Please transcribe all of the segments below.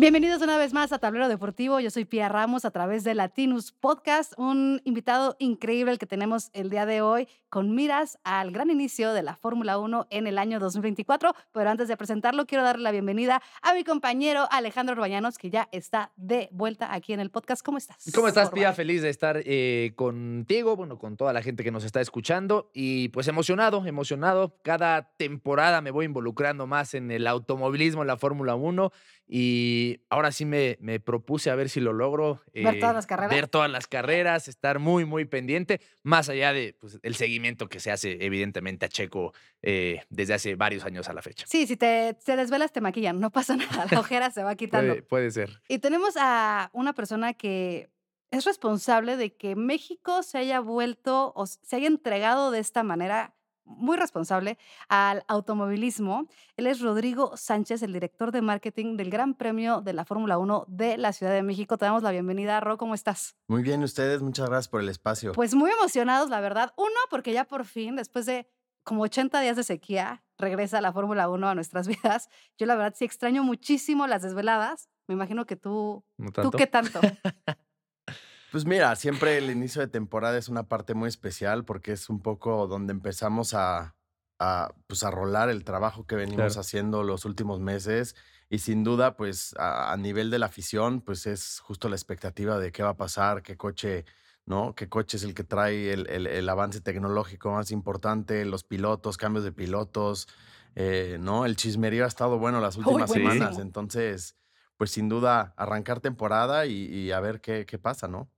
Bienvenidos una vez más a Tablero Deportivo. Yo soy Pia Ramos a través de Latinus Podcast, un invitado increíble el que tenemos el día de hoy con miras al gran inicio de la Fórmula 1 en el año 2024. Pero antes de presentarlo, quiero darle la bienvenida a mi compañero Alejandro Orbañanos, que ya está de vuelta aquí en el podcast. ¿Cómo estás? ¿Cómo estás, Pia? Feliz de estar eh, contigo, bueno, con toda la gente que nos está escuchando y pues emocionado, emocionado. Cada temporada me voy involucrando más en el automovilismo, en la Fórmula 1 y ahora sí me, me, propuse a ver si lo logro. ver todas las carreras. Ver todas las carreras, estar muy, muy pendiente, más allá de pues, el seguimiento que se hace evidentemente a Checo eh, desde hace varios años a la fecha. Sí, si te, te desvelas te maquillan, no pasa nada, la ojera se va quitando. puede, puede ser. Y tenemos a una persona que es responsable de que México se haya vuelto o se haya entregado de esta manera muy responsable al automovilismo. Él es Rodrigo Sánchez, el director de marketing del Gran Premio de la Fórmula 1 de la Ciudad de México. Te damos la bienvenida, Ro, ¿cómo estás? Muy bien, ustedes, muchas gracias por el espacio. Pues muy emocionados, la verdad. Uno, porque ya por fin, después de como 80 días de sequía, regresa la Fórmula 1 a nuestras vidas. Yo la verdad sí extraño muchísimo las desveladas. Me imagino que tú, ¿tú qué tanto? Pues mira, siempre el inicio de temporada es una parte muy especial porque es un poco donde empezamos a, a, pues a rolar el trabajo que venimos haciendo los últimos meses y sin duda, pues a, nivel de la afición, pues es justo la expectativa de qué va a pasar, qué coche, ¿no? ¿Qué coche es el que trae el, el, avance tecnológico más importante, los pilotos, cambios de pilotos, eh, ¿no? El chismerío ha estado bueno las últimas semanas, entonces, pues sin duda arrancar temporada y, y a ver qué, qué pasa, ¿no?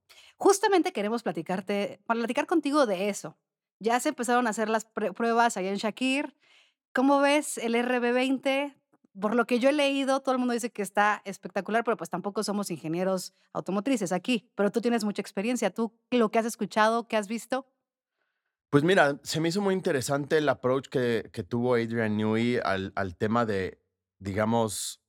Justamente queremos platicarte, para platicar contigo de eso. Ya se empezaron a hacer las pruebas allá en Shakir. ¿Cómo ves el RB20? Por lo que yo he leído, todo el mundo dice que está espectacular, pero pues tampoco somos ingenieros automotrices aquí. Pero tú tienes mucha experiencia. ¿Tú lo que has escuchado, qué has visto? Pues mira, se me hizo muy interesante el approach que, que tuvo Adrian Newey al, al, tema de, digamos,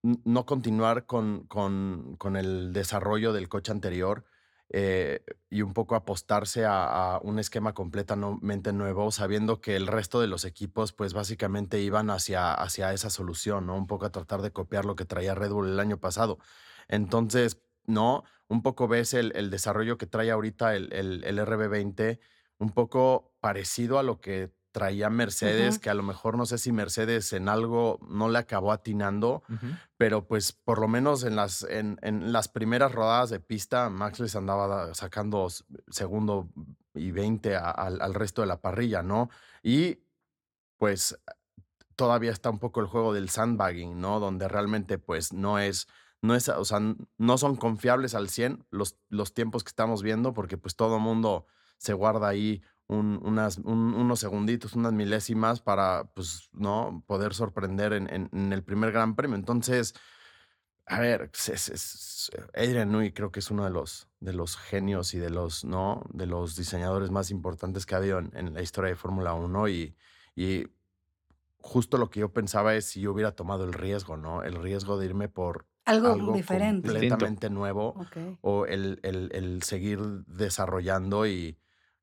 no continuar con, con, con el desarrollo del coche anterior eh, y un poco apostarse a, un esquema completamente nuevo, sabiendo que el resto de los equipos, pues básicamente iban hacia, hacia esa solución, ¿no? Un poco a tratar de copiar lo que traía Red Bull el año pasado. Entonces, ¿no? Un poco ves el, el desarrollo que trae ahorita el, el, el RB20, un poco parecido a lo que traía Mercedes, que a lo mejor no sé si Mercedes en algo no le acabó atinando, pero pues por lo menos en las, en, en, las primeras rodadas de pista, Max les andaba sacando segundo y 20 al resto de la parrilla, ¿no? Y pues todavía está un poco el juego del sandbagging, ¿no? Donde realmente pues no es, no es, o sea, no son confiables al 100 los, los tiempos que estamos viendo, porque pues todo el mundo se guarda ahí unas, unos segunditos, unas milésimas para, pues, ¿no? Poder sorprender en, el primer Gran Premio. Entonces, a ver, es, Adrian Nui creo que es uno de los, de los genios y de los, ¿no? De los diseñadores más importantes que ha habido en, la historia de Fórmula 1 y, y justo lo que yo pensaba es si yo hubiera tomado el riesgo, ¿no? El riesgo de irme por algo, diferente. completamente nuevo o el, el, el, seguir desarrollando y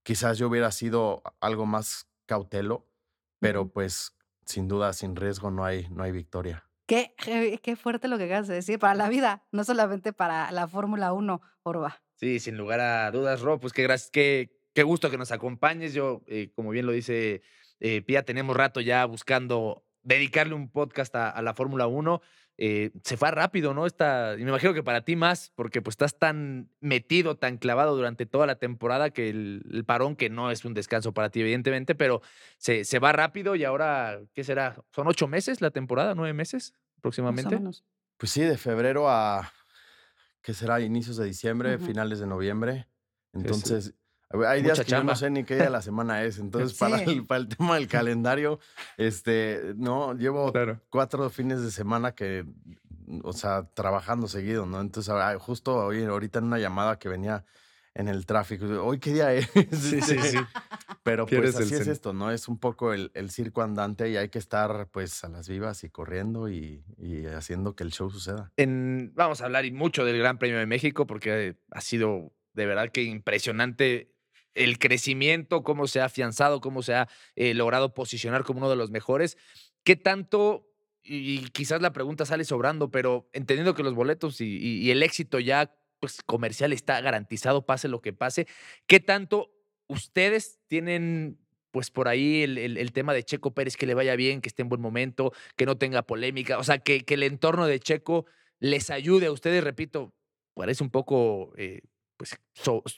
Quizás yo hubiera sido algo más cautelo, pero pues sin duda, sin riesgo no hay, no hay victoria. Qué, qué fuerte lo que acabas de decir, para la vida, no solamente para la Fórmula 1, Orba. Sí, sin lugar a dudas, Rob, pues qué, qué, qué gusto que nos acompañes. Yo, eh, como bien lo dice eh, Pía, tenemos rato ya buscando dedicarle un podcast a, a la Fórmula 1. Eh, se fue rápido, ¿no? Está, y me imagino que para ti más, porque pues estás tan metido, tan clavado durante toda la temporada que el, parón, que no es un descanso para ti, evidentemente, pero se, se, va rápido y ahora, ¿qué será? ¿Son ocho meses la temporada? ¿Nueve meses aproximadamente? Pues sí, de febrero a, ¿qué será? Inicios de diciembre, finales de noviembre. Entonces, hay días que yo no sé ni qué día de la semana es. Entonces, para, el, para el tema del calendario, este, no, llevo cuatro fines de semana que, o sea, trabajando seguido, ¿no? Entonces, justo hoy, ahorita en una llamada que venía en el tráfico, hoy qué día es. Sí, sí, sí. Pero pues así es esto, ¿no? Es un poco el, el, circo andante y hay que estar pues a las vivas y corriendo y, y haciendo que el show suceda. En, vamos a hablar y mucho del Gran Premio de México porque ha sido de verdad que impresionante el crecimiento, cómo se ha afianzado, cómo se ha eh, logrado posicionar como uno de los mejores. ¿Qué tanto y quizás la pregunta sale sobrando, pero entendiendo que los boletos y, el éxito ya pues, comercial está garantizado, pase lo que pase, ¿qué tanto ustedes tienen pues por ahí el, tema de Checo Pérez que le vaya bien, que esté en buen momento, que no tenga polémica, o sea, que, que el entorno de Checo les ayude a ustedes, repito, parece un poco, eh, pues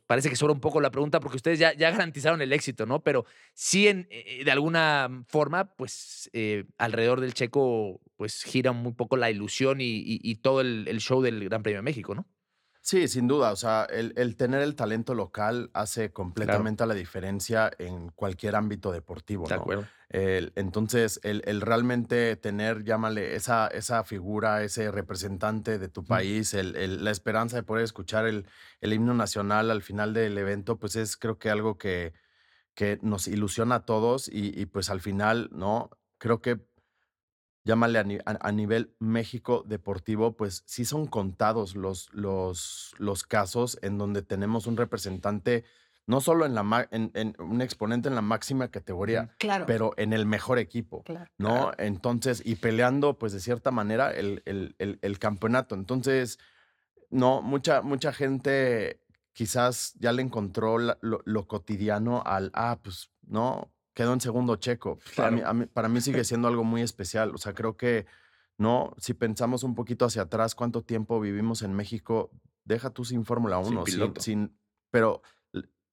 parece que sobra un poco la pregunta porque ustedes ya, ya garantizaron el éxito, ¿no? Pero sí, en, eh, de alguna forma, pues eh, alrededor del Checo, pues gira muy poco la ilusión y, y, todo el, el show del Gran Premio de México, ¿no? Sí, sin duda. O sea, el, tener el talento local hace completamente la diferencia en cualquier ámbito deportivo, De acuerdo. entonces, el, realmente tener, llámale, esa, esa figura, ese representante de tu país, el, la esperanza de poder escuchar el, himno nacional al final del evento, pues es creo que algo que, que nos ilusiona a todos y, y pues al final, ¿no? Creo que llámale a, nivel México deportivo, pues sí son contados los, los, los casos en donde tenemos un representante, no solo en, la, en, un exponente en la máxima categoría, pero en el mejor equipo, ¿no? Entonces, y peleando, pues de cierta manera, el, el, campeonato. Entonces, no, mucha, mucha gente quizás ya le encontró lo, lo cotidiano al, ah, pues, no, quedó en segundo checo. Para, mí, para mí sigue siendo algo muy especial. O sea, creo que, ¿no? Si pensamos un poquito hacia atrás, cuánto tiempo vivimos en México, deja tú sin Fórmula 1, sin, pero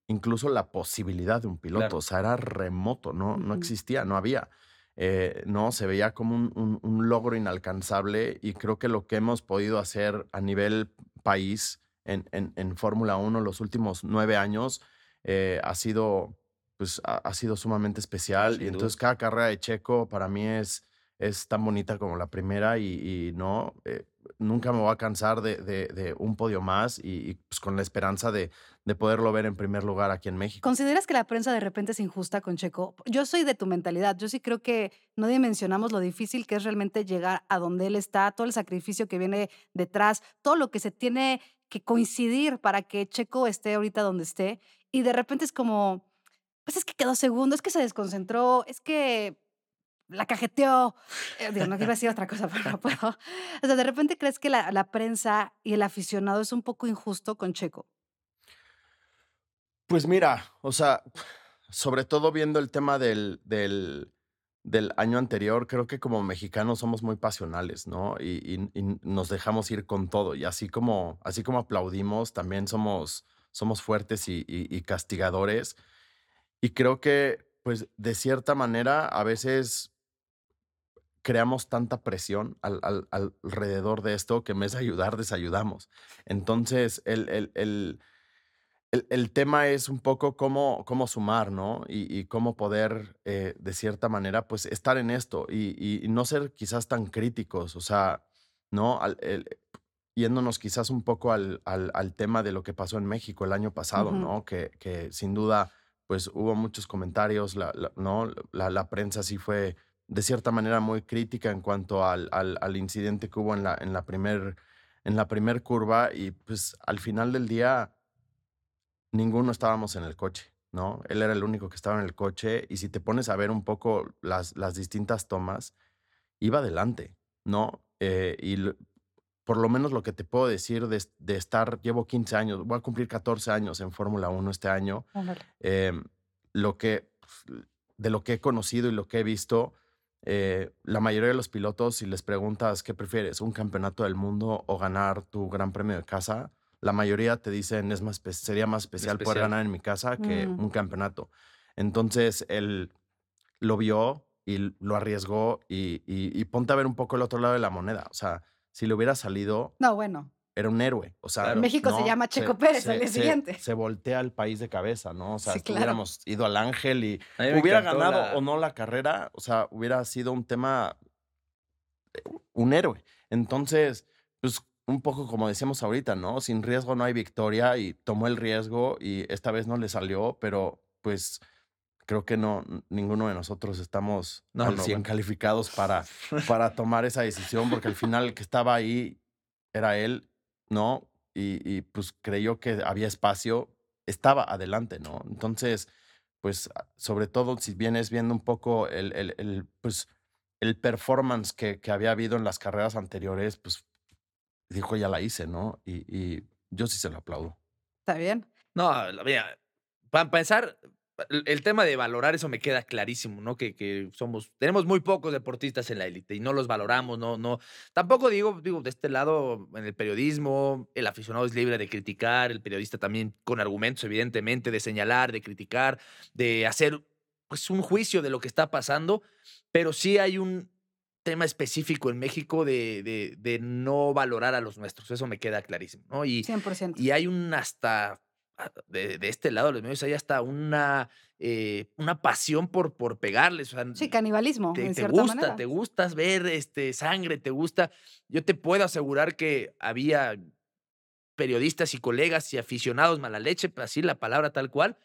incluso la posibilidad de un piloto, o sea, era remoto, no, no existía, no había. Eh, no, se veía como un, un, logro inalcanzable y creo que lo que hemos podido hacer a nivel país en, en, en Fórmula 1 los últimos nueve años eh, ha sido pues ha, sido sumamente especial. y entonces cada carrera de Checo para mí es, es tan bonita como la primera y, no, eh, nunca me voy a cansar de, de, un podio más y, pues con la esperanza de, de, poderlo ver en primer lugar aquí en México. ¿Consideras que la prensa de repente es injusta con Checo? Yo soy de tu mentalidad, yo sí creo que no dimensionamos lo difícil que es realmente llegar a donde él está, todo el sacrificio que viene detrás, todo lo que se tiene que coincidir para que Checo esté ahorita donde esté y de repente es como pues es que quedó segundo, es que se desconcentró, es que la cajeteó. Eh, digo, no quiero decir otra cosa, pero no puedo. O sea, de repente crees que la, prensa y el aficionado es un poco injusto con Checo. Pues mira, o sea, sobre todo viendo el tema del, del, año anterior, creo que como mexicanos somos muy pasionales, ¿no? Y, nos dejamos ir con todo. Y así como, así como aplaudimos, también somos, somos fuertes y castigadores. Y creo que, pues, de cierta manera, a veces creamos tanta presión al, alrededor de esto que en vez de ayudar, desayudamos. Entonces, el, el, el, el, tema es un poco cómo, cómo sumar, ¿no? Y, cómo poder, eh, de cierta manera, pues, estar en esto y, no ser quizás tan críticos, o sea, ¿no? yéndonos quizás un poco al, al, tema de lo que pasó en México el año pasado, ¿no? Que, que sin duda pues hubo muchos comentarios, la, ¿no? La, la, prensa sí fue de cierta manera muy crítica en cuanto al, al, incidente que hubo en la, en la primer en la primer curva y pues al final del día ninguno estábamos en el coche, ¿no? Él era el único que estaba en el coche y si te pones a ver un poco las, las distintas tomas, iba adelante, ¿no? Eh, y por lo menos lo que te puedo decir de, de, estar, llevo 15 años, voy a cumplir 14 años en Fórmula 1 este año. Eh, lo que, de lo que he conocido y lo que he visto, eh, la mayoría de los pilotos, si les preguntas qué prefieres, un campeonato del mundo o ganar tu gran premio de casa, la mayoría te dicen es más, sería más especial, poder ganar en mi casa que mm. un campeonato. Entonces, él lo vio y lo arriesgó y, y, y ponte a ver un poco el otro lado de la moneda. O sea, si le hubiera salido. No, bueno. Era un héroe. O sea, México se llama Checo Pérez al día siguiente. Se voltea al país de cabeza, ¿no? O sea, si hubiéramos ido al Ángel y hubiera ganado o no la carrera, o sea, hubiera sido un tema, eh, un héroe. Entonces, pues un poco como decíamos ahorita, ¿no? Sin riesgo no hay victoria y tomó el riesgo y esta vez no le salió, pero pues creo que no, ninguno de nosotros estamos no, al 100 calificados para, para tomar esa decisión, porque al final el que estaba ahí era él, ¿no? Y, y, pues creyó que había espacio, estaba adelante, ¿no? Entonces, pues sobre todo si vienes viendo un poco el, el, el pues el performance que, que había habido en las carreras anteriores, pues dijo, ya la hice, ¿no? Y, y yo sí se lo aplaudo. Está bien. No, mira, para empezar, el, tema de valorar eso me queda clarísimo, ¿no? Que, que somos, tenemos muy pocos deportistas en la élite y no los valoramos, no, no. Tampoco digo, digo, de este lado, en el periodismo, el aficionado es libre de criticar, el periodista también con argumentos, evidentemente, de señalar, de criticar, de hacer pues un juicio de lo que está pasando, pero sí hay un tema específico en México de, de, de no valorar a los nuestros, eso me queda clarísimo, ¿no? Y, 100%. y hay un hasta, de, de este lado de los medios, hay hasta una, eh, una pasión por, por pegarles. O sea, sí, canibalismo, te, en te cierta gusta, manera. te gustas ver este, sangre, te gusta. Yo te puedo asegurar que había periodistas y colegas y aficionados mala leche, así la palabra tal cual,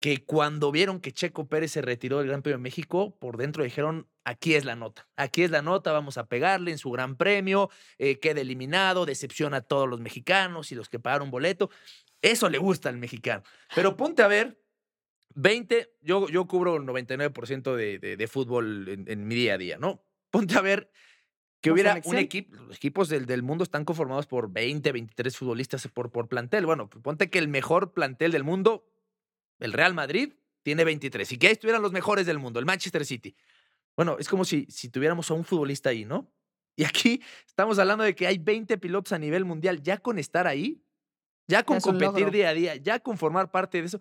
que cuando vieron que Checo Pérez se retiró del Gran Premio de México, por dentro dijeron, aquí es la nota, aquí es la nota, vamos a pegarle en su Gran Premio, eh, queda eliminado, decepciona a todos los mexicanos y los que pagaron boleto. Eso le gusta al mexicano. Pero ponte a ver, 20, yo, yo cubro el 99% de, de, de fútbol en, en mi día a día, ¿no? Ponte a ver que hubiera un equipo, los equipos del, del mundo están conformados por 20, 23 futbolistas por, por plantel. Bueno, pues ponte que el mejor plantel del mundo, el Real Madrid, tiene 23. Y que ahí estuvieran los mejores del mundo, el Manchester City. Bueno, es como si, si tuviéramos a un futbolista ahí, ¿no? Y aquí estamos hablando de que hay 20 pilotos a nivel mundial. Ya con estar ahí, ya con competir logro. día a día, ya con formar parte de eso,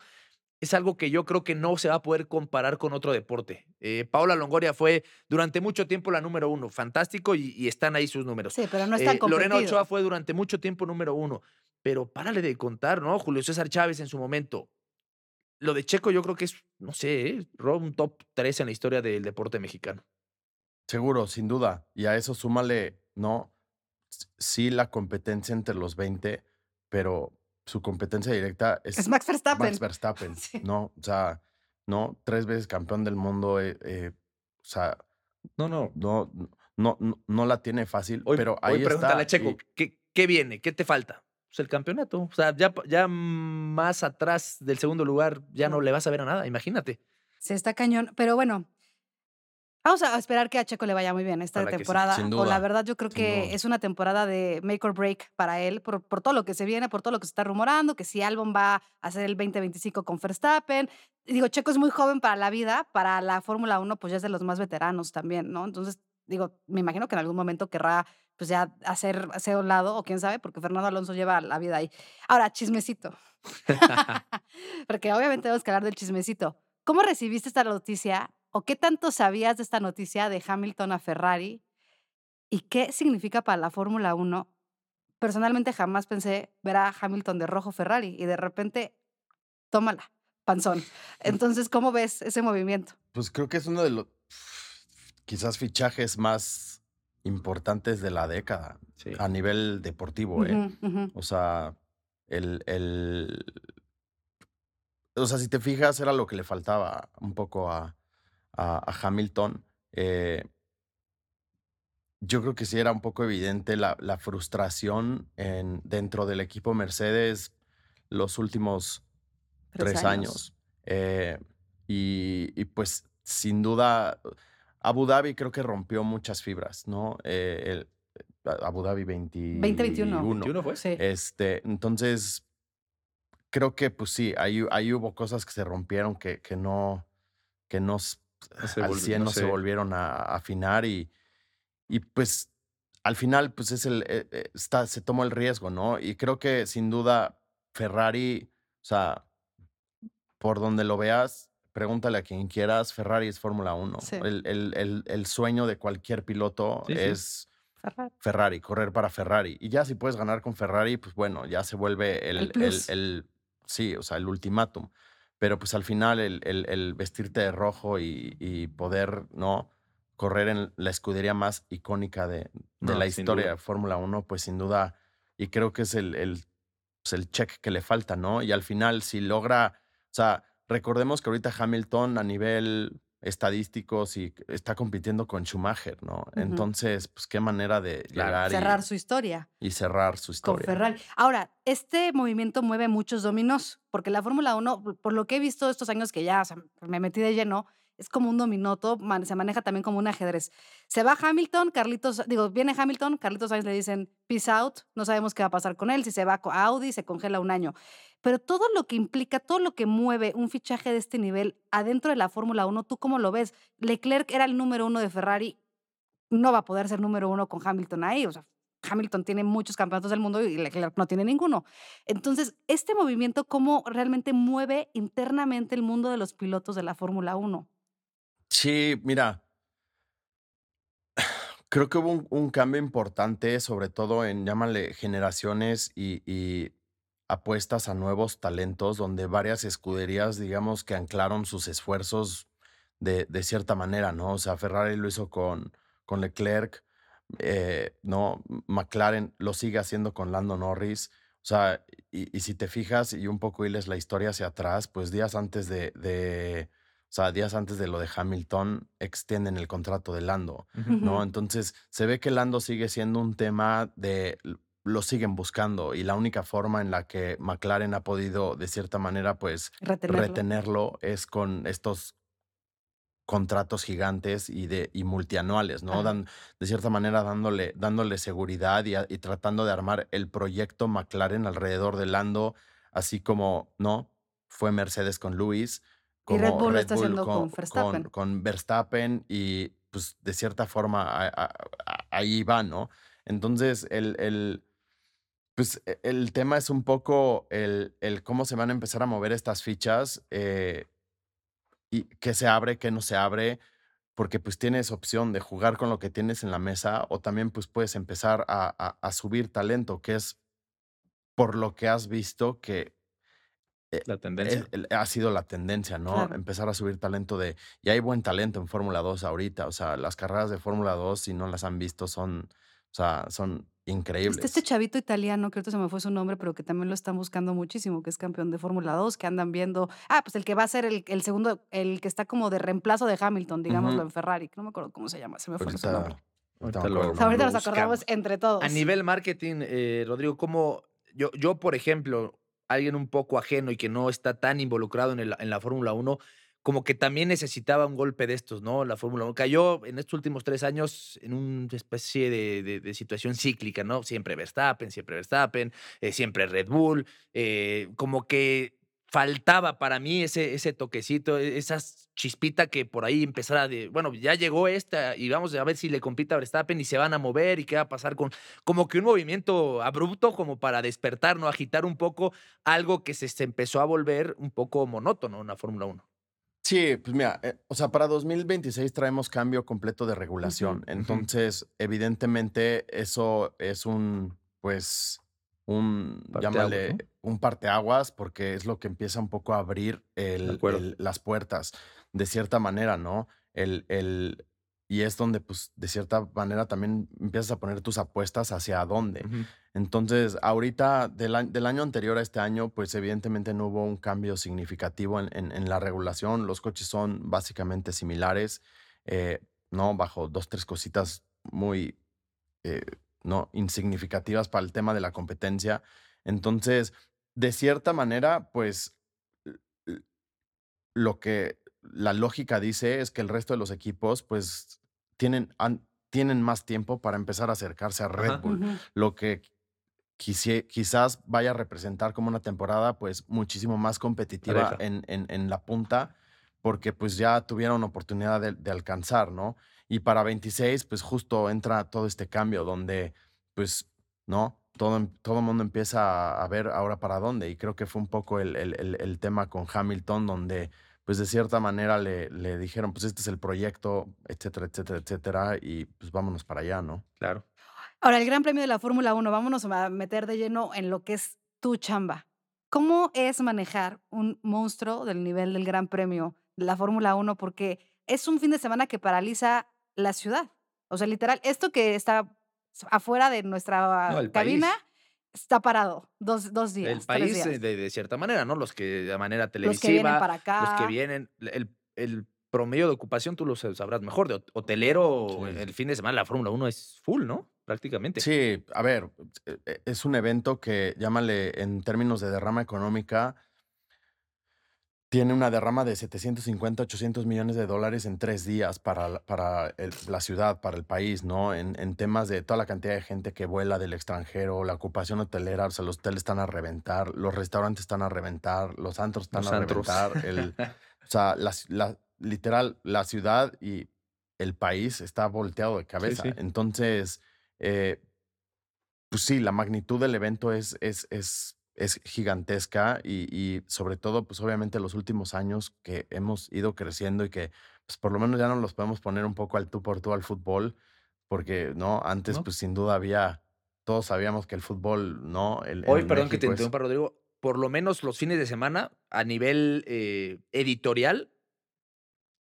es algo que yo creo que no se va a poder comparar con otro deporte. Eh, Paula Longoria fue durante mucho tiempo la número uno, fantástico, y, y están ahí sus números. Sí, pero no es tan Eh, Lorena. Ochoa fue durante mucho tiempo número uno, pero párale de contar, ¿no? Julio César Chávez en su momento. Lo de Checo yo creo que es, no sé, ¿eh? Un top 3 en la historia del deporte mexicano. Seguro, sin duda. Y a eso súmale, ¿no? Sí, la competencia entre los 20, pero su competencia directa es, Es Max Verstappen. Max Verstappen, Sí. ¿no? O sea, ¿no? Tres veces campeón del mundo, eh, eh, o sea, No, no. no, no, no, no la tiene fácil, Hoy, pero hoy ahí pregúntale está. a Checo, y- ¿qué, ¿qué viene? ¿Qué te falta? Pues el campeonato. O sea, ya, ya más atrás del segundo lugar ya no le vas a ver a nada, imagínate. Sí, está cañón. Pero bueno, vamos a esperar que a Checo le vaya muy bien esta sí, temporada. sin O la verdad, yo creo que duda. es una temporada de make or break para él, por, por todo lo que se viene, por todo lo que se está rumorando, que si Albon va a hacer el 2025 con Verstappen. Digo, Checo es muy joven para la vida, para la Fórmula 1, pues ya es de los más veteranos también, ¿no? Entonces, digo, me imagino que en algún momento querrá pues ya hacer, hacer un lado, o quién sabe, porque Fernando Alonso lleva la vida ahí. Ahora, chismecito. Porque obviamente tenemos que hablar del chismecito. ¿Cómo recibiste esta noticia o qué tanto sabías de esta noticia de Hamilton a Ferrari y qué significa para la Fórmula 1? Personalmente jamás pensé ver a Hamilton de rojo Ferrari y de repente, tómala, panzón. Entonces, ¿cómo ves ese movimiento? Pues creo que es uno de los quizás fichajes más importantes de la década Sí. a nivel deportivo, ¿eh? O sea, el, el. O sea, si te fijas, era lo que le faltaba un poco a, a- a Hamilton. Eh, yo creo que sí era un poco evidente la, la frustración en, dentro del equipo Mercedes los últimos tres, años. Eh, y, y, pues, sin duda, Abu Dhabi creo que rompió muchas fibras, ¿no? Eh, el- Abu Dhabi 21. 2021. 21 fue. Sí. Este, entonces, creo que pues sí, ahí, ahí hubo cosas que se rompieron que, que no, que no, No se al volvi- 100 no se volvieron a, a afinar y, y pues al final pues es el, eh, eh, está, se tomó el riesgo, ¿no? Y creo que sin duda Ferrari, o sea, por donde lo veas, pregúntale a quien quieras, Ferrari es Fórmula 1. Sí. El, el- el- el sueño de cualquier piloto Sí, sí. es Ferrari. Ferrari, correr para Ferrari. Y ya si puedes ganar con Ferrari, pues bueno, ya se vuelve el, El el- sí, o sea, el ultimátum. Pero pues al final el, el- el vestirte de rojo y, y poder, ¿no? Correr en la escudería más icónica de, de No, la historia duda. de Fórmula 1, pues sin duda, y creo que es el, el, pues, el check que le falta, ¿no? Y al final, si logra, o sea, recordemos que ahorita Hamilton a nivel estadístico sí está compitiendo con Schumacher, ¿no? Entonces, pues qué manera de llegar y- Cerrar su historia. y cerrar su con historia. Ferrari. Ahora, este movimiento mueve muchos dominos, porque la Fórmula 1, por- lo que he visto estos años que ya o sea, me metí de lleno, es como un dominoto, se maneja también como un ajedrez. Se va Hamilton, Carlitos, digo, viene Hamilton, Carlitos Sainz le dicen peace out, no sabemos qué va a pasar con él, si se va a Audi, se congela un año. Pero todo lo que implica, todo lo que mueve un fichaje de este nivel adentro de la Fórmula 1, ¿tú cómo lo ves? Leclerc era el número uno de Ferrari, no va a poder ser número uno con Hamilton ahí, o sea, Hamilton tiene muchos campeonatos del mundo y Leclerc no tiene ninguno. Entonces, este movimiento, ¿cómo realmente mueve internamente el mundo de los pilotos de la Fórmula 1? Sí, mira, creo que hubo un, cambio importante, sobre todo en, llámale, generaciones y, apuestas a nuevos talentos, donde varias escuderías, digamos, que anclaron sus esfuerzos de, de cierta manera, ¿no? O sea, Ferrari lo hizo con, con Leclerc, eh, no, McLaren lo sigue haciendo con Lando Norris. O sea, y, si te fijas y un poco hiles la historia hacia atrás, pues días antes de, de, o sea, días antes de lo de Hamilton, extienden el contrato de Lando, ¿no? Entonces, se ve que Lando sigue siendo un tema de lo siguen buscando y la única forma en la que McLaren ha podido de cierta manera pues retenerlo es con estos contratos gigantes y, de, y multianuales, ¿no? Dan, de cierta manera dándole, dándole seguridad y, tratando de armar el proyecto McLaren alrededor de Lando, así como, ¿no? Fue Mercedes con Luis. Como y Red Bull está haciendo con, Verstappen. Con, Verstappen y pues de cierta forma ahí va, ¿no? Entonces, el, el, pues, e, el tema es un poco el, el, cómo se van a empezar a mover estas fichas. Eh, y qué se abre, qué no se abre, porque pues tienes opción de jugar con lo que tienes en la mesa o también pues puedes empezar a, subir talento, que es por lo que has visto que eh, la tendencia. ha sido la tendencia, ¿no? Empezar a subir talento de... Y hay buen talento en Fórmula 2 ahorita, o sea, las carreras de Fórmula 2, si no las han visto, son, o sea, son increíbles. Está este chavito italiano, creo que se me fue su nombre, pero que también lo están buscando muchísimo, que es campeón de Fórmula 2, que andan viendo. Ah, pues el que va a ser el, el segundo, el que está como de reemplazo de Hamilton, digámoslo, en Ferrari. No me acuerdo cómo se llama, se me fue su nombre. Ahorita, nos acordamos entre todos. A nivel marketing, eh, Rodrigo, ¿cómo yo, yo, por ejemplo, alguien un poco ajeno y que no está tan involucrado en, en la Fórmula 1, como que también necesitaba un golpe de estos, ¿no? La Fórmula 1 cayó en estos últimos tres años en una especie de, situación cíclica, ¿no? Siempre Verstappen, siempre Verstappen, eh, siempre Red Bull, eh, como que faltaba para mí ese, ese toquecito, e, esa chispita que por ahí empezara de, bueno, ya llegó esta y vamos a ver si le compita a Verstappen y se van a mover y qué va a pasar con, como que un movimiento abrupto como para despertar, ¿no? Agitar un poco algo que se, se empezó a volver un poco monótono en la Fórmula 1. Sí, pues mira, eh, o sea, para 2026 traemos cambio completo de regulación. Entonces, evidentemente, eso es un, pues, un, llámale, un parteaguas, porque es lo que empieza un poco a abrir las puertas, de cierta manera, ¿no? El, el, y es donde, pues, de cierta manera también empiezas a poner tus apuestas hacia dónde. Entonces, ahorita, del, año anterior a este año, pues evidentemente no hubo un cambio significativo en, la regulación. Los coches son básicamente similares, eh, ¿no? Bajo dos, tres cositas muy, eh, ¿no? Insignificativas para el tema de la competencia. Entonces, de cierta manera, pues, lo que la lógica dice es que el resto de los equipos, pues, tienen, tienen más tiempo para empezar a acercarse a Red Bull, lo que quizás vaya a representar como una temporada pues muchísimo más competitiva en, en, la punta, porque pues ya tuvieron oportunidad de, alcanzar, ¿no? Y para 26 pues justo entra todo este cambio donde pues, ¿no? Todo, em, todo el mundo empieza a ver ahora para dónde y creo que fue un poco el, el, el tema con Hamilton donde pues de cierta manera le, le dijeron, pues este es el proyecto, etcétera, etcétera, etcétera, y pues vámonos para allá, ¿no? Claro. Ahora, el Gran Premio de la Fórmula 1, vámonos a meter de lleno en lo que es tu chamba. ¿Cómo es manejar un monstruo del nivel del Gran Premio de la Fórmula 1? Porque es un fin de semana que paraliza la ciudad. O sea, literal, esto que está afuera de nuestra cabina está parado dos, dos días. El país, De, de, cierta manera, ¿no? Los que de manera televisiva. Los que vienen para acá. Los que vienen. El, el promedio de ocupación tú lo sabrás mejor. De hotelero, el fin de semana la Fórmula 1 es full, ¿no? Prácticamente. Sí, a ver, e, e, es un evento que, llámale en términos de derrama económica, tiene una derrama de 750, 800 millones de dólares en tres días para, la- para el- la ciudad, para el país, ¿no? En, en temas de toda la cantidad de gente que vuela del extranjero, la ocupación hotelera, o sea, los hoteles están a reventar, los restaurantes están a reventar, los antros están Los a antros. reventar, el, o sea, la, literal, la ciudad y el país está volteado de cabeza. sí. Entonces, eh, pues sí, la magnitud del evento es, es, es, es gigantesca y, y sobre todo, pues obviamente los últimos años que hemos ido creciendo y que pues por lo menos ya no los podemos poner un poco al tú por tú al fútbol, porque no, antes ¿No? pues sin duda había, todos sabíamos que el fútbol, ¿no? El, Hoy, perdón que te es- interrumpa, Rodrigo. Por lo menos los fines de semana, a nivel eh, editorial,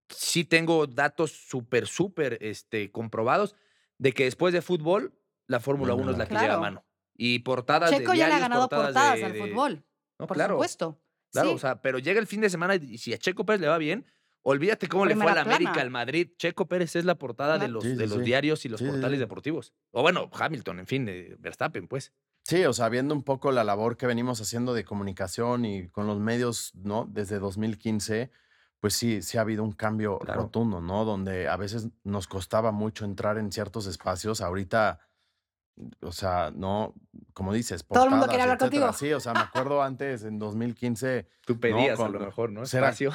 sí tengo datos súper, súper este, comprobados de que después de fútbol, la Fórmula Venga, 1 es la que llega a mano. Y portadas de Checo ya le ha diarios, ganado portadas, de- al fútbol, No, por claro, supuesto. claro, Sí. o sea, pero llega el fin de semana y si a Checo Pérez le va bien, olvídate cómo le fue a la América, al Madrid. Checo Pérez es la portada de los, Sí, de los sí. diarios y los portales sí. deportivos. O bueno, Hamilton, en fin, eh, Verstappen, pues. Sí, o sea, viendo un poco la labor que venimos haciendo de comunicación y con los medios, ¿no? Desde 2015, pues sí, sí ha habido un cambio Claro. rotundo, ¿no? Donde a veces nos costaba mucho entrar en ciertos espacios. Ahorita, o sea, no, como dices, Todo el mundo portadas, quería hablar etcétera. contigo. Sí, o sea, me acuerdo antes, en 2015, Tú pedías a con- lo mejor, ¿no? era- Espacio.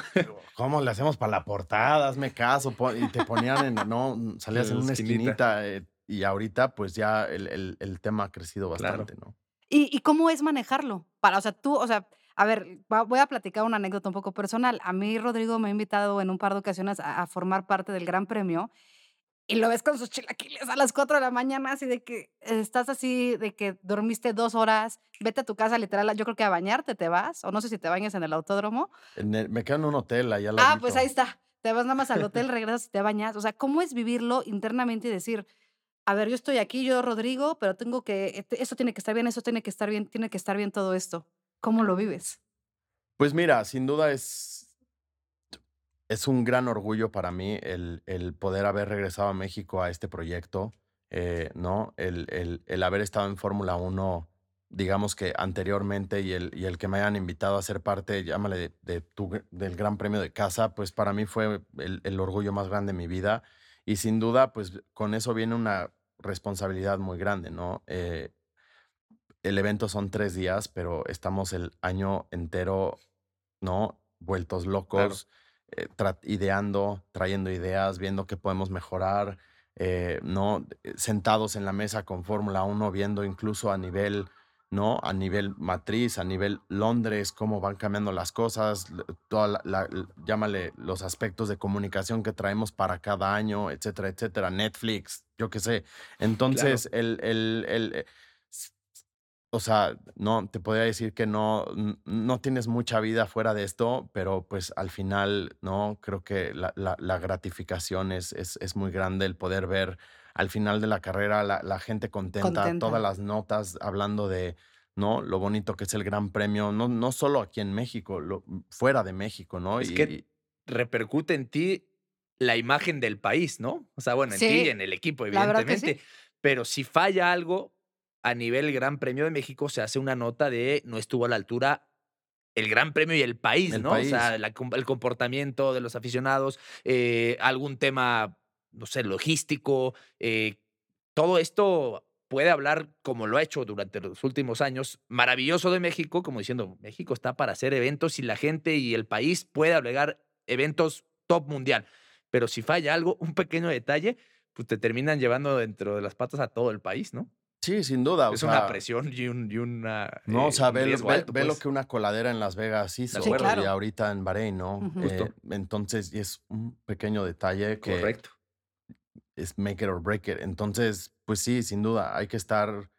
¿cómo le hacemos para la portada? Hazme caso. Y te ponían en, no, salías en En la una esquinita. esquinita. eh, y ahorita, pues ya el, el- el tema ha crecido Claro. bastante, ¿no? ¿Y, y cómo es manejarlo? Para, o sea, tú, o sea, a ver, voy a platicar una anécdota un poco personal. A mí, Rodrigo, me ha invitado en un par de ocasiones a, a formar parte del Gran Premio y lo ves con sus chilaquiles a las 4 de la mañana, así de que estás así, de que dormiste dos horas, vete a tu casa, literal, yo creo que a bañarte te vas, o no sé si te bañas en el autódromo. En el- me quedo en un hotel allá al Ah, pues ahí está. Te vas nada más al hotel, regresas y te bañas. O sea, ¿cómo es vivirlo internamente y decir, a ver, yo estoy aquí, yo Rodrigo, pero tengo que, este, eso tiene que estar bien, eso tiene que estar bien, tiene que estar bien todo esto? ¿Cómo lo vives? Pues mira, sin duda es, es un gran orgullo para mí el, el poder haber regresado a México a este proyecto, eh, ¿no? El, el- el haber estado en Fórmula 1, digamos que anteriormente, y el, y el que me hayan invitado a ser parte, llámale, de, de tu del Gran Premio de Casa, pues para mí fue el, el orgullo más grande de mi vida. Y sin duda, pues con eso viene una responsabilidad muy grande, ¿no? Eh, el evento son tres días, pero estamos el año entero, ¿no? Vueltos locos, eh, tra- ideando, trayendo ideas, viendo qué podemos mejorar, eh, ¿no? Eh, Sentados en la mesa con Fórmula 1, viendo incluso a nivel, ¿no? A nivel matriz, a nivel Londres, cómo van cambiando las cosas, toda la, llámale los aspectos de comunicación que traemos para cada año, etcétera, etcétera, Netflix, yo qué sé. Entonces, el, el, el, o sea, no, te podría decir que no, no tienes mucha vida fuera de esto, pero pues al final, no, creo que la, la- la gratificación es, es, es muy grande el poder ver al final de la carrera la, la gente contenta, Contenta. todas las notas hablando de, ¿no? Lo bonito que es el Gran Premio, no, no solo aquí en México, lo, fuera de México, ¿no? Es Y- que y- repercute en ti la imagen del país, ¿no? O sea, bueno, en ti y en el equipo, que sí. evidentemente. Pero si falla algo a nivel Gran Premio de México, se hace una nota de no estuvo a la altura el Gran Premio y el país, El ¿no? O sea, la el comportamiento de los aficionados, eh, algún tema, no sé, logístico, eh, todo esto puede hablar como lo ha hecho durante los últimos años, maravilloso de México, como diciendo, México está para hacer eventos y la gente y el país puede albergar eventos top mundial. Pero si falla algo, un pequeño detalle, pues te terminan llevando dentro de las patas a todo el país, ¿no? Sí, sin duda. o es sea, una presión y, un, y una. No, o eh, sea, ve, ve- alto, ve lo pues. que una coladera en Las Vegas hizo Sí, claro. y ahorita en Bahrein, ¿no? Eh, Justo. entonces, y es un pequeño detalle que Correcto. es make it or break it. Entonces, pues sí, sin duda, hay que estar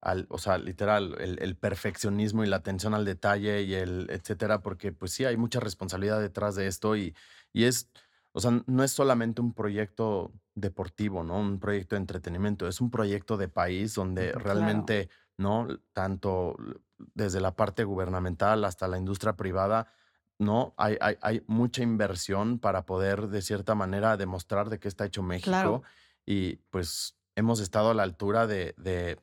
al, o sea, literal, el, el perfeccionismo y la atención al detalle y el etcétera, porque pues sí, hay mucha responsabilidad detrás de esto y, y es, o sea, no es solamente un proyecto deportivo, ¿no? Un proyecto de entretenimiento, es un proyecto de país donde. Claro. realmente, ¿no? Tanto desde la parte gubernamental hasta la industria privada, ¿no? Hay, hay, hay mucha inversión para poder, de cierta manera, demostrar de qué está hecho México. Claro. Y pues hemos estado a la altura de, de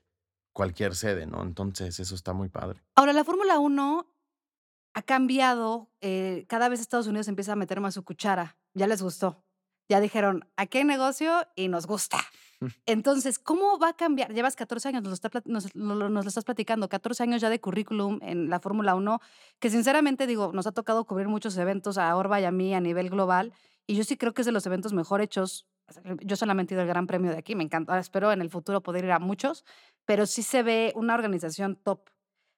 cualquier sede, ¿no? Entonces, eso está muy padre. Ahora, la Fórmula 1, ha cambiado, eh, cada vez Estados Unidos empieza a meter más su cuchara, ya les gustó. Ya dijeron, aquí hay negocio y nos gusta. Mm. Entonces, ¿cómo va a cambiar? Llevas 14 años, nos lo, está nos, nos lo estás platicando, 14 años ya de currículum en la Fórmula 1, que sinceramente digo, nos ha tocado cubrir muchos eventos a Orba y a mí a nivel global, y yo sí creo que es de los eventos mejor hechos. Yo solamente he ido al Gran Premio de aquí, me encanta, espero en el futuro poder ir a muchos, pero sí se ve una organización top.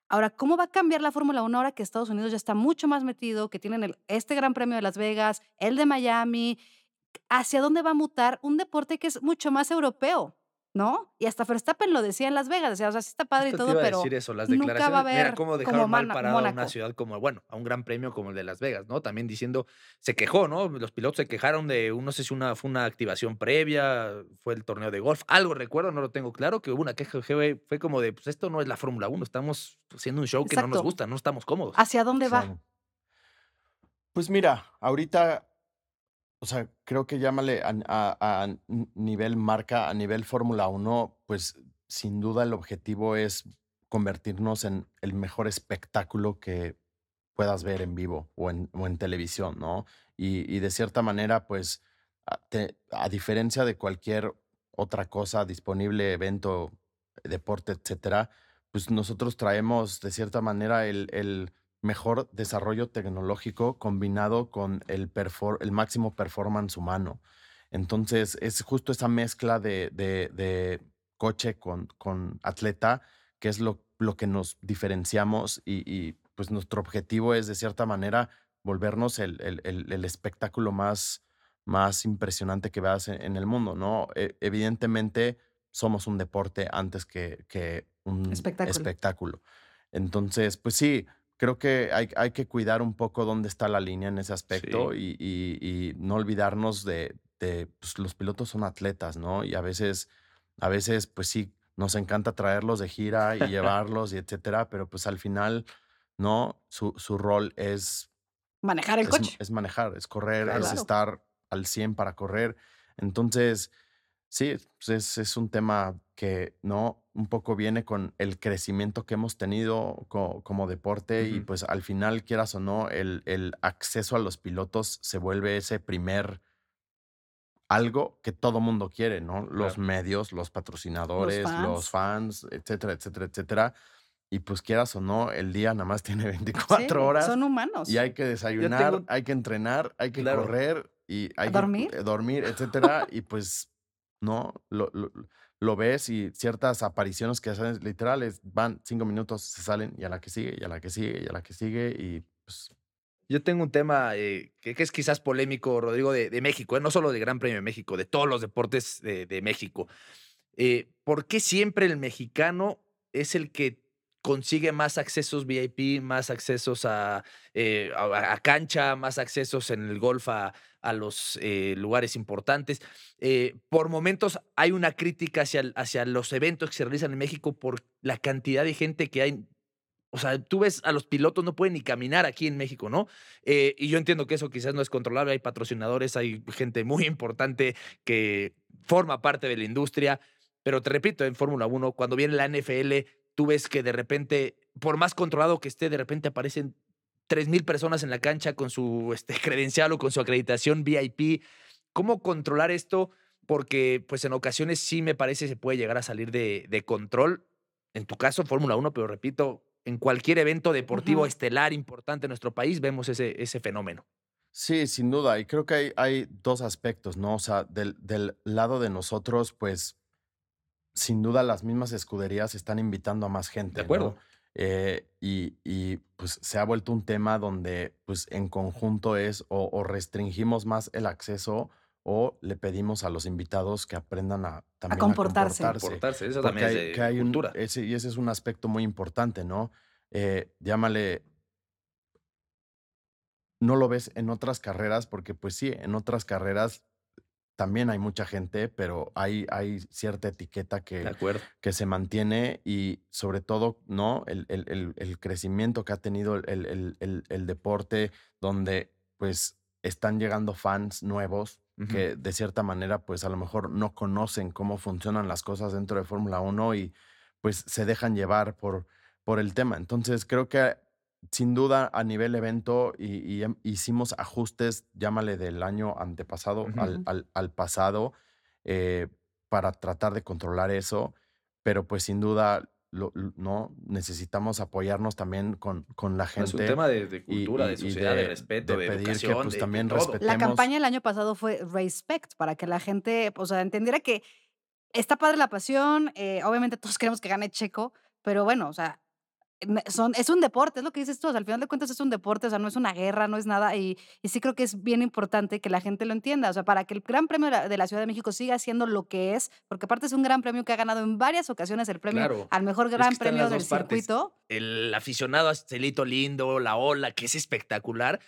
Ahora, ¿cómo va a cambiar la Fórmula 1 ahora que Estados Unidos ya está mucho más metido, que tienen el- este Gran Premio de Las Vegas, el de Miami? ¿Hacia dónde va a mutar un deporte que es mucho más europeo? ¿No? Y hasta Verstappen lo decía en Las Vegas, decía, o sea, sí está padre y todo, pero decir eso, las nunca va a. Mira haber cómo como dejaron mal parado a una ciudad como, bueno, a un gran premio como el de Las Vegas, ¿no? También diciendo, se quejó, ¿no? Los pilotos se quejaron de, no sé si una, fue una activación previa, fue el torneo de golf, algo recuerdo, no lo tengo claro, que hubo una queja, fue fue como de, pues esto no es la Fórmula 1, estamos haciendo un show que no nos gusta, no estamos cómodos. ¿Hacia dónde va? Pues mira, ahorita, o sea, creo que llámale a, nivel marca, a nivel Fórmula 1, pues sin duda el objetivo es convertirnos en el mejor espectáculo que puedas ver en vivo o en, televisión, ¿no? Y, de cierta manera, pues, a, diferencia de cualquier otra cosa disponible, evento, deporte, etcétera, pues nosotros traemos de cierta manera el mejor desarrollo tecnológico combinado con el, perfor- el máximo performance humano. Entonces, es justo esa mezcla de, de- de coche con, con atleta que es lo, lo que nos diferenciamos y, y, pues nuestro objetivo es de cierta manera volvernos el, el- el- el espectáculo más, más impresionante que veas en, en el mundo, ¿no? E- evidentemente somos un deporte antes que, que un Espectáculo. espectáculo. Entonces, pues sí, creo que hay, hay que cuidar un poco dónde está la línea en ese aspecto y, y- y no olvidarnos de, de, pues, los pilotos son atletas, ¿no? Y a veces, a veces, pues sí, nos encanta traerlos de gira y llevarlos y etcétera, pero pues al final, ¿no? Su, su rol es, Manejar el es, coche. es manejar, es correr, es estar al 100 para correr. Entonces, sí, pues es, es un tema que, ¿no? Un poco viene con el crecimiento que hemos tenido co- como deporte y pues al final, quieras o no, el, el acceso a los pilotos se vuelve ese primer algo que todo mundo quiere, ¿no? Los Claro. medios, los patrocinadores, los fans. fans, etcétera, etcétera, etcétera. Y pues quieras o no, el día nada más tiene 24 Sí, horas son humanos. y hay que desayunar, tengo- hay que entrenar, hay que Claro. correr y hay que dormir? eh, dormir, etcétera. y pues, no, lo, lo, lo ves y ciertas apariciones que hacen literales van cinco minutos, se salen y a la que sigue, y a la que sigue, y a la que sigue y pues Yo tengo un tema eh, que, es quizás polémico, Rodrigo, de, de México, ¿eh? no solo del Gran Premio de México, de todos los deportes de, de México. Eh, ¿Por qué siempre el mexicano es el que consigue más accesos VIP, más accesos a- a cancha, más accesos en el golf a, a los eh, lugares importantes? Eh, por momentos hay una crítica hacia, hacia los eventos que se realizan en México por la cantidad de gente que hay o sea, tú ves a los pilotos no pueden ni caminar aquí en México, ¿no? Eh, y yo entiendo que eso quizás no es controlable, hay patrocinadores, hay gente muy importante que forma parte de la industria, pero te repito, en Fórmula 1, cuando viene la NFL, tú ves que de repente, por más controlado que esté, de repente aparecen 3.000 personas en la cancha con su este, credencial o con su acreditación VIP. ¿Cómo controlar esto? Porque pues en ocasiones sí me parece se puede llegar a salir de, de control. En tu caso, Fórmula 1, pero repito, en cualquier evento deportivo estelar importante en nuestro país vemos ese, ese fenómeno. Sí, sin duda. Y creo que hay, hay dos aspectos, ¿no? O sea, del, del lado de nosotros, pues, sin duda las mismas escuderías están invitando a más gente. De acuerdo. ¿no? Eh, y, y, pues se ha vuelto un tema donde, pues, en conjunto es o, o restringimos más el acceso o le pedimos a los invitados que aprendan a también comportarse. a comportarse. Comportarse, eso Porque también hay- es de que hay un- cultura. ese, y ese es un aspecto muy importante, ¿no? Eh, llámale, no lo ves en otras carreras, porque pues sí, en otras carreras también hay mucha gente, pero hay, hay cierta etiqueta que, que se mantiene y sobre todo, ¿no? El, el- el- el crecimiento que ha tenido el, el- el- el deporte, donde pues están llegando fans nuevos que de cierta manera pues a lo mejor no conocen cómo funcionan las cosas dentro de Fórmula 1 y pues se dejan llevar por, por el tema. Entonces creo que sin duda, a nivel evento, y, y em- hicimos ajustes, llámale del año antepasado al, al- al pasado, eh, para tratar de controlar eso. Pero pues sin duda, lo- lo- no necesitamos apoyarnos también con, con la Es gente. un tema de, de cultura, y- de sociedad, de, respeto, de, pedir que, educación, pues, de- de también respetemos. La campaña el año pasado fue Respect, para que la gente, o sea, entendiera que está padre la pasión, eh, obviamente todos queremos que gane Checo, pero bueno, o sea, son, es un deporte, es lo que dices tú, o sea, al final de cuentas es un deporte, o sea, no es una guerra, no es nada, y, y sí creo que es bien importante que la gente lo entienda, o sea, para que el Gran Premio de la, Ciudad de México siga siendo lo que es, porque aparte es un gran premio que ha ganado en varias ocasiones el premio Claro, al mejor es que Gran Premio del partes. circuito. El aficionado a Celito lindo, la ola, que es espectacular,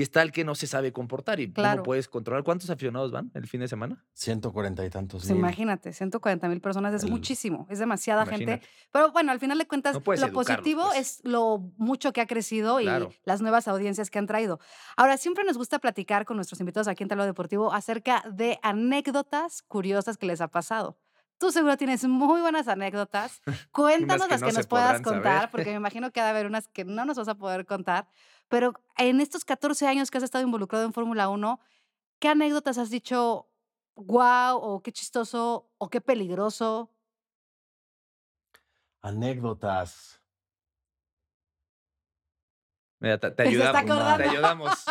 y está el que no se sabe comportar y Claro. no puedes controlar. ¿Cuántos aficionados van el fin de semana? 140 y tantos Pues mil. imagínate, 140 mil personas es El- muchísimo, es demasiada gente. Imagínate. Pero bueno, al final de cuentas, No lo educarlos, positivo pues. es lo mucho que ha crecido Claro. y las nuevas audiencias que han traído. Ahora, siempre nos gusta platicar con nuestros invitados aquí en Talo Deportivo acerca de anécdotas curiosas que les ha pasado. Tú seguro tienes muy buenas anécdotas. Cuéntanos que las no que se nos puedas podrán saber. contar, porque me imagino que ha de haber unas que no nos vas a poder contar. Pero en estos 14 años que has estado involucrado en Fórmula 1, ¿qué anécdotas has dicho, wow, o qué chistoso, o qué peligroso? Anécdotas. Mira, te, te ayudamos. Te ayudamos.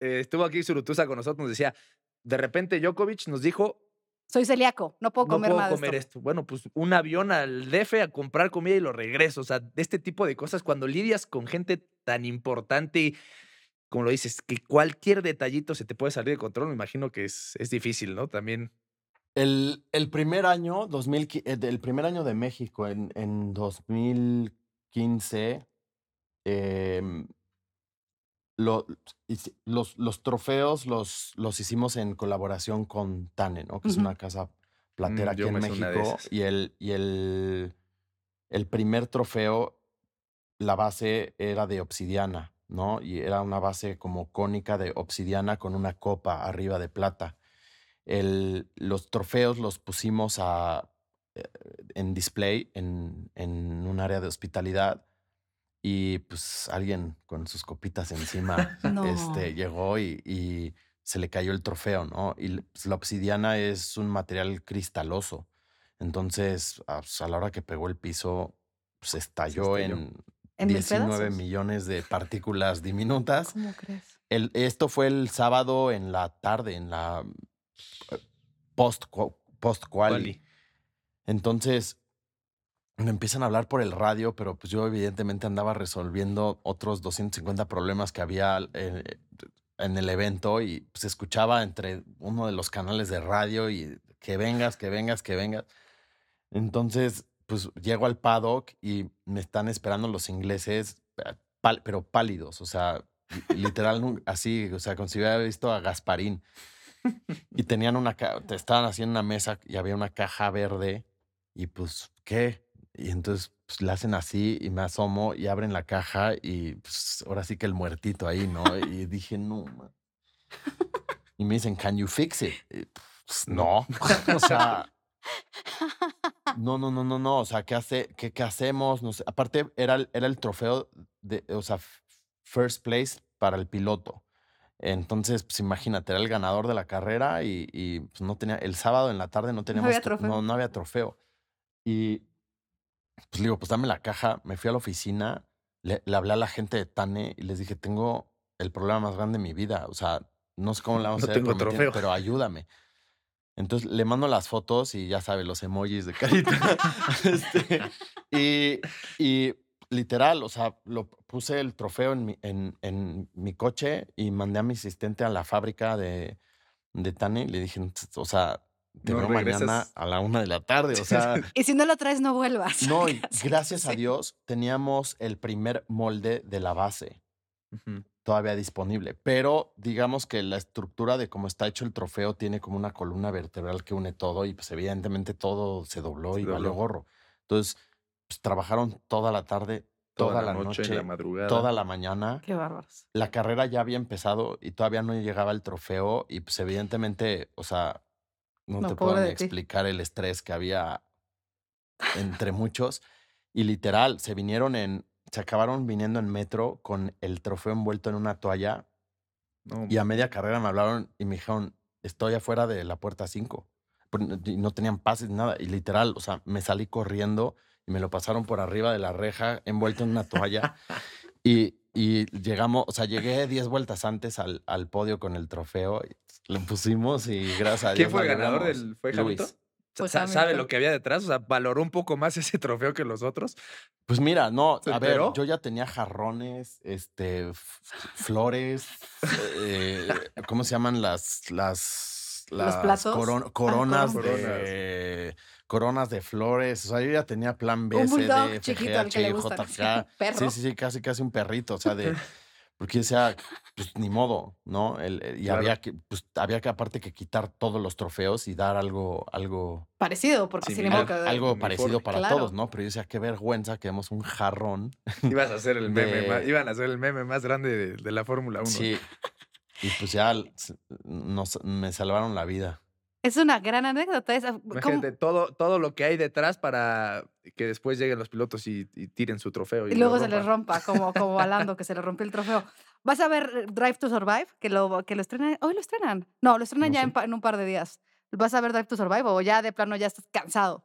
Eh, estuvo aquí Surutusa con nosotros, nos decía, de repente Djokovic nos dijo, Soy celíaco, no puedo no comer puedo nada de comer esto. esto. Bueno, pues un avión al DF a comprar comida y lo regreso. O sea, de este tipo de cosas, cuando lidias con gente tan importante y, como lo dices, que cualquier detallito se te puede salir de control, me imagino que es, es difícil, ¿no? También. El, el primer año, 2000, qui- eh, el primer año de México, en, en 2015, em, lo- los, los trofeos los, los hicimos en colaboración con Tane, ¿no? Que es una casa platera Mm, aquí yo en México. Y, el, y el, el primer trofeo, la base era de obsidiana, ¿no? Y era una base como cónica de obsidiana con una copa arriba de plata. El, los trofeos los pusimos a, eh, en display en, en un área de hospitalidad y pues alguien con sus copitas encima No. este, llegó y, y se le cayó el trofeo, ¿no? Y pues, la obsidiana es un material cristaloso. Entonces, a, pues, a la hora que pegó el piso, se estalló, estalló. en, ¿En mil 19 pedazos? millones de partículas diminutas. ¿Cómo crees? El, esto fue el sábado en la tarde, en la eh, post post quali. Entonces me empiezan a hablar por el radio, pero pues yo evidentemente andaba resolviendo otros 250 problemas que había eh, en el evento y pues escuchaba entre uno de los canales de radio y que vengas, que vengas, que vengas. Entonces, pues llego al paddock y me están esperando los ingleses, eh, pál- pero pálidos, o sea, li- literal así, o sea, como si hubiera visto a Gasparín. Y tenían una, te estaban haciendo una mesa y había una caja verde y pues, ¿qué? Y entonces pues, la hacen así y me asomo y abren la caja y pues ahora sí que el muertito ahí, ¿no? Y dije, no. man". Y me dicen, ¿can you fix it? Y, pues, no. o sea, no, no, no, no, no. O sea, ¿qué, hace, qué, qué hacemos? No sé. Aparte, era, el- era el trofeo de, o sea, first place para el piloto. Entonces, pues imagínate, era el ganador de la carrera y, y, pues, no tenía, el sábado en la tarde no teníamos, había tro- trofeo. No, no había trofeo. Y pues digo, pues dame la caja. Me fui a la oficina, le, le hablé a la gente de Tane y les dije, tengo el problema más grande de mi vida. O sea, no sé cómo le vamos No a hacer, tengo trofeo. pero ayúdame. Entonces le mando las fotos y ya sabe, los emojis de carita. Este, y, y literal, o sea, lo puse el trofeo en mi, en, en mi coche y mandé a mi asistente a la fábrica de, de Tane y le dije, o sea, te No veo mañana a la una de la tarde. O sea, Y si no lo traes, no vuelvas. no, y gracias a. Dios teníamos el primer molde de la base Ujú. Todavía disponible. Pero digamos que la estructura de cómo está hecho el trofeo tiene como una columna vertebral que une todo y pues evidentemente todo se dobló Se y valió gorro. Entonces, pues trabajaron toda la tarde, toda, la noche, la madrugada. toda la mañana. Qué bárbaros. La carrera ya había empezado y todavía no llegaba el trofeo y pues evidentemente, o sea, no, No, te puedo explicar el estrés que había entre muchos. Y literal, se vinieron en se acabaron viniendo en metro con el trofeo envuelto en una toalla No, y a media carrera me hablaron y me dijeron, estoy afuera de la puerta 5. Y no tenían pases nada. Y literal, o sea, me salí corriendo y me lo pasaron por arriba de la reja envuelto en una toalla. y, y llegamos, o sea, llegué 10 vueltas antes al, al podio con el trofeo. y Lo pusimos y gracias a Dios. ¿Quién fue el ganador del fue Luis. Pues Sa- ¿Sabe lo que había detrás? O sea, valoró un poco más ese trofeo que los otros. Pues mira, no, ¿Se a ver, yo ya tenía jarrones, este, flores, eh, ¿cómo se llaman las, las, ¿Los las platos? coron- Ah, coronas, coronas. de, coronas de flores? O sea, yo ya tenía plan B, Un C, D, F, chiquito G, H. J, K. Perro. Sí, sí, sí, casi, casi un perrito, o sea, de, porque decía, pues ni modo, ¿no? El- el- y Claro. había que, pues había que aparte que quitar todos los trofeos y dar algo, algo, Parecido, porque Sí, sin que- algo uniforme. parecido para Claro. todos, ¿no? Pero yo decía, qué vergüenza que demos un jarrón Ibas a hacer el meme, más- iban a hacer el meme más grande de, de la Fórmula 1. Sí. Y pues ya nos, me salvaron la vida. Es una gran anécdota esa. ¿Cómo- Imagínate todo, todo lo que hay detrás para que después lleguen los pilotos y, y tiren su trofeo. Y lo luego se le rompan. rompa, como, como a Lando, que se le rompió el trofeo. ¿Vas a ver eh, Drive to Survive? Que lo, que lo estrenan. ¿Hoy lo estrenan? No, lo estrenan No ya en, un par de días. ¿Vas a ver Drive to Survive o ya de plano ya estás cansado?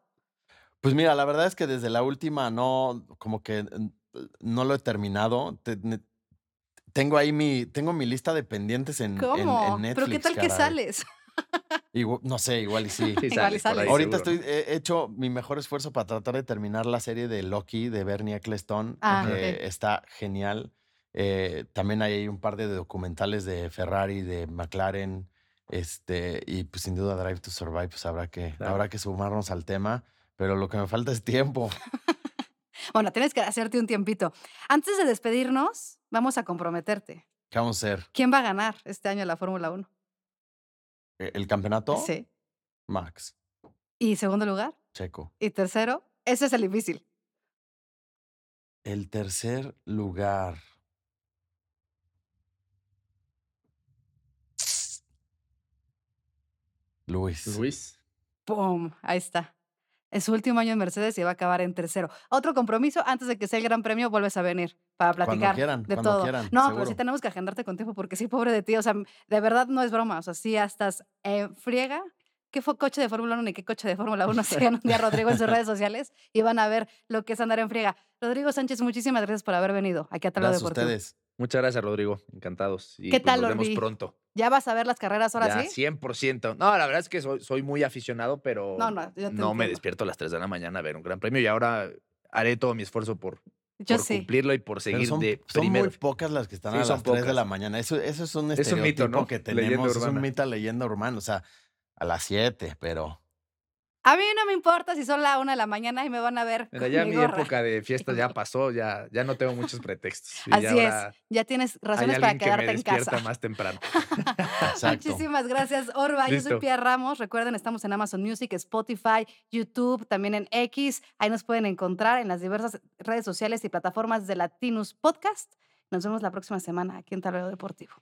Pues mira, la verdad es que desde la última no, como que no lo he terminado. Te- ne- tengo ahí mi, tengo mi lista de pendientes en, ¿Cómo? en Netflix. ¿Pero qué tal que sales? No sé, igual y sí. Ahí Ahorita seguro, estoy, he hecho mi mejor esfuerzo para tratar de terminar la serie de Loki de Bernie Ecclestone, Ah, que ok. está genial. Eh, también hay un par de documentales de Ferrari, de McLaren, este, y pues sin duda Drive to Survive, pues habrá que, Claro. habrá que sumarnos al tema, pero lo que me falta es tiempo. Bueno, tienes que hacerte un tiempito. Antes de despedirnos, vamos a comprometerte. ¿Qué vamos a hacer? ¿Quién va a ganar este año la Fórmula 1? ¿E- ¿El campeonato? Sí. Max, ¿Y segundo lugar? Checo. ¿Y tercero? Ese es el difícil. El tercer lugar. Luis. Luis. ¡Pum! Ahí está. Es su último año en Mercedes y va a acabar en tercero. Otro compromiso, antes de que sea el Gran Premio, vuelves a venir para platicar quieran, de todo. quieran, no, pero seguro. sí tenemos que agendarte con tiempo porque sí, pobre de ti. O sea, de verdad no es broma. O sea, sí estás en friega. ¿Qué fue coche de Fórmula 1 ni qué coche de Fórmula 1? Sigan un día Rodrigo en sus redes sociales y van a ver lo que es andar en friega. Rodrigo Sánchez, muchísimas gracias por haber venido aquí a Talo Deportivo. ustedes. Muchas gracias, Rodrigo. Encantados. Y ¿Qué pues, tal, Nos vemos Orbi? pronto. ¿Ya vas a ver las carreras ahora ya, sí? 100%. No, la verdad es que soy, soy muy aficionado, pero No, no, me despierto a las 3 de la mañana a ver un gran premio y ahora haré todo mi esfuerzo por, Yo por sí. cumplirlo y por seguir son, de son primero. muy pocas las que están Sí, a son las 3 de pocas. la mañana. Eso, eso es un Es un mito, estereotipo ¿no? que tenemos. Es un mito leyenda urbana. O sea, a las 7, pero A mí no me importa si son la una de la mañana y me van a ver. Mira, con ya mi época de fiestas ya pasó, ya, ya no tengo muchos pretextos. Y Así ya es. Ya tienes razones para que quedarte me en despierta casa. más temprano. Muchísimas gracias, Orba. Yo soy Listo. Pia Ramos. Recuerden, estamos en Amazon Music, Spotify, YouTube, también en X. Ahí nos pueden encontrar en las diversas redes sociales y plataformas de Latinus Podcast. Nos vemos la próxima semana aquí en Tablero Deportivo.